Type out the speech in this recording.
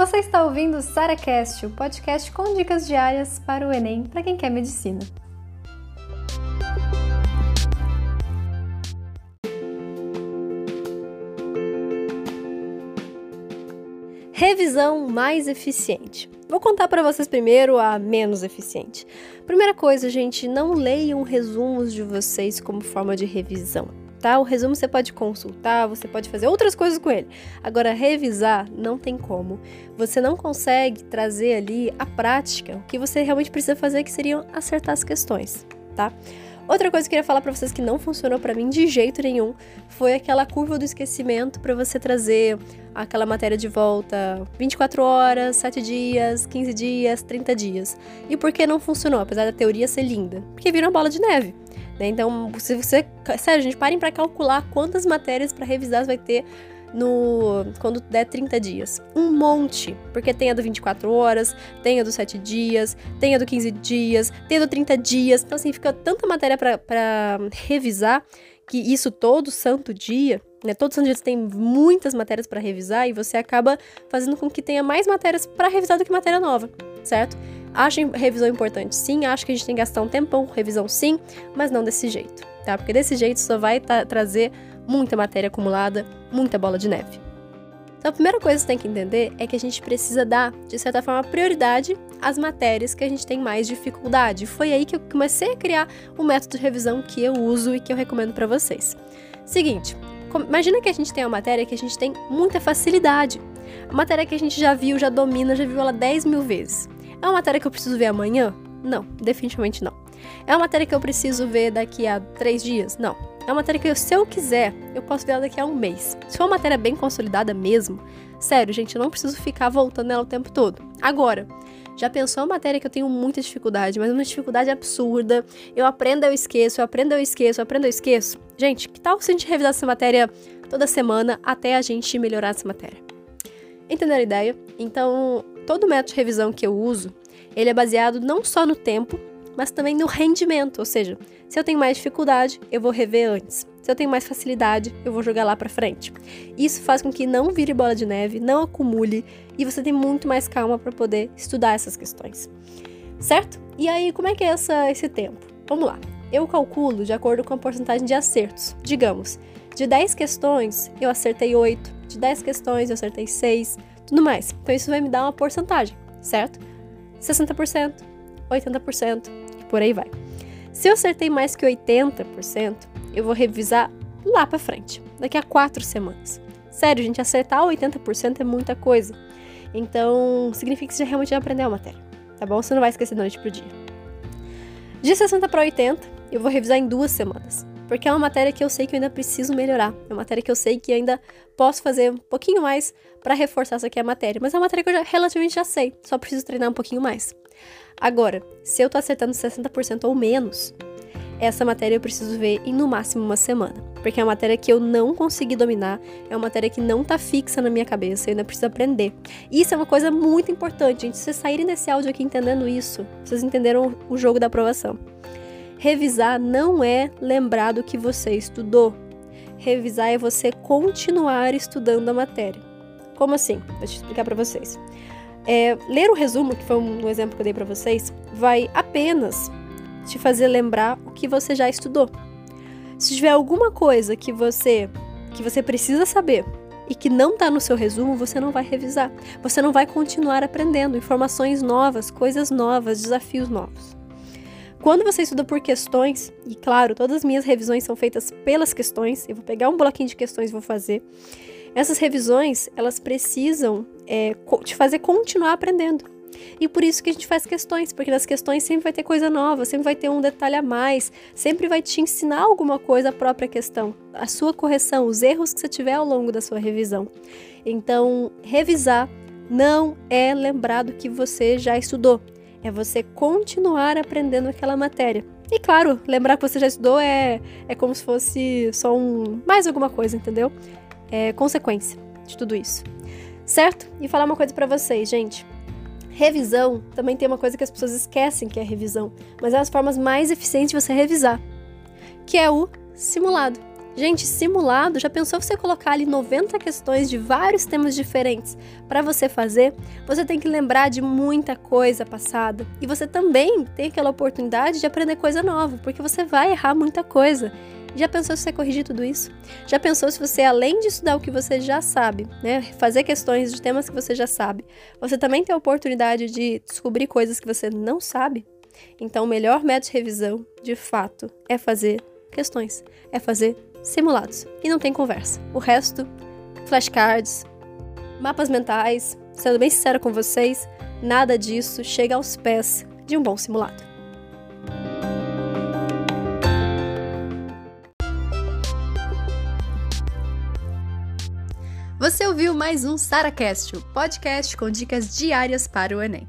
Você está ouvindo o SaraCast, o podcast com dicas diárias para o Enem para quem quer medicina. Revisão mais eficiente. Vou contar para vocês primeiro a menos eficiente. Primeira coisa, gente, não leiam resumos de vocês como forma de revisão tá? O resumo você pode consultar, você pode fazer outras coisas com ele. Agora, revisar não tem como. Você não consegue trazer ali a prática, o que você realmente precisa fazer, que seriam acertar as questões, tá? Outra coisa que eu queria falar para vocês que não funcionou para mim de jeito nenhum foi aquela curva do esquecimento para você trazer aquela matéria de volta 24 horas, 7 dias, 15 dias, 30 dias. E por que não funcionou, apesar da teoria ser linda? Porque vira uma bola de neve. Né? Então, se você. Sério, gente, parem para calcular quantas matérias para revisar vai ter no quando der 30 dias. Um monte, porque tem a do 24 horas, tem a do 7 dias, tem a do 15 dias, tem a do 30 dias. Então, assim, fica tanta matéria para revisar que isso todo santo dia, né? Todo santo dia você tem muitas matérias para revisar e você acaba fazendo com que tenha mais matérias para revisar do que matéria nova, certo? Acho revisão importante, sim. Acho que a gente tem que gastar um tempão com revisão, sim, mas não desse jeito, tá? Porque desse jeito só vai trazer muita matéria acumulada, muita bola de neve. Então, a primeira coisa que você tem que entender é que a gente precisa dar, de certa forma, prioridade às matérias que a gente tem mais dificuldade. Foi aí que eu comecei a criar o método de revisão que eu uso e que eu recomendo para vocês. Seguinte, imagina que a gente tem uma matéria que a gente tem muita facilidade. Matéria que a gente já viu, já domina, já viu ela 10 mil vezes. É uma matéria que eu preciso ver amanhã? Não, definitivamente não. É uma matéria que eu preciso ver daqui a três dias? Não. É uma matéria que, se eu quiser, eu posso ver ela daqui a um mês. Se for uma matéria bem consolidada mesmo, sério, gente, eu não preciso ficar voltando nela o tempo todo. Agora, já pensou uma matéria que eu tenho muita dificuldade, mas uma dificuldade absurda. Eu aprendo, eu esqueço, eu aprendo, eu esqueço, eu aprendo, eu esqueço. Gente, que tal se a gente revisar essa matéria toda semana até a gente melhorar essa matéria? Entenderam a ideia? Então, todo método de revisão que eu uso, ele é baseado não só no tempo, mas também no rendimento, ou seja, se eu tenho mais dificuldade, eu vou rever antes. Se eu tenho mais facilidade, eu vou jogar lá para frente. Isso faz com que não vire bola de neve, não acumule e você tem muito mais calma para poder estudar essas questões. Certo? E aí, como é que é essa, esse tempo? Vamos lá. Eu calculo de acordo com a porcentagem de acertos. Digamos, de 10 questões, eu acertei 8, de 10 questões, eu acertei 6, tudo mais. Então isso vai me dar uma porcentagem, certo? 60%, 80% e por aí vai. Se eu acertei mais que 80%, eu vou revisar lá para frente, daqui a quatro semanas. Sério, gente, acertar 80% é muita coisa. Então, significa que você realmente já aprendeu a matéria, tá bom? Você não vai esquecer da noite pro dia. De 60 para 80, eu vou revisar em duas semanas porque é uma matéria que eu sei que eu ainda preciso melhorar. É uma matéria que eu sei que ainda posso fazer um pouquinho mais para reforçar essa aqui a matéria, mas é uma matéria que eu já, relativamente já sei, só preciso treinar um pouquinho mais. Agora, se eu tô acertando 60% ou menos, essa matéria eu preciso ver em no máximo uma semana, porque é uma matéria que eu não consegui dominar, é uma matéria que não tá fixa na minha cabeça, eu ainda preciso aprender. Isso é uma coisa muito importante, gente. Se vocês saírem desse áudio aqui entendendo isso, vocês entenderam o jogo da aprovação. Revisar não é lembrar do que você estudou. Revisar é você continuar estudando a matéria. Como assim? Vou te explicar para vocês. É, ler o resumo, que foi um exemplo que eu dei para vocês, vai apenas te fazer lembrar o que você já estudou. Se tiver alguma coisa que você que você precisa saber e que não está no seu resumo, você não vai revisar. Você não vai continuar aprendendo informações novas, coisas novas, desafios novos. Quando você estuda por questões, e claro, todas as minhas revisões são feitas pelas questões, eu vou pegar um bloquinho de questões e vou fazer. Essas revisões, elas precisam é, te fazer continuar aprendendo. E por isso que a gente faz questões, porque nas questões sempre vai ter coisa nova, sempre vai ter um detalhe a mais, sempre vai te ensinar alguma coisa a própria questão, a sua correção, os erros que você tiver ao longo da sua revisão. Então, revisar não é lembrar do que você já estudou é você continuar aprendendo aquela matéria. E claro, lembrar que você já estudou é, é como se fosse só um mais alguma coisa, entendeu? É consequência de tudo isso. Certo? E falar uma coisa para vocês, gente. Revisão também tem uma coisa que as pessoas esquecem que é revisão, mas é as formas mais eficientes de você revisar, que é o simulado. Gente, simulado, já pensou você colocar ali 90 questões de vários temas diferentes para você fazer? Você tem que lembrar de muita coisa passada e você também tem aquela oportunidade de aprender coisa nova, porque você vai errar muita coisa. Já pensou se você corrigir tudo isso? Já pensou se você, além de estudar o que você já sabe, né, fazer questões de temas que você já sabe, você também tem a oportunidade de descobrir coisas que você não sabe? Então, o melhor método de revisão, de fato, é fazer questões, é fazer simulados. E não tem conversa. O resto, flashcards, mapas mentais, sendo bem sincera com vocês, nada disso chega aos pés de um bom simulado. Você ouviu mais um SaraCast, o podcast com dicas diárias para o Enem.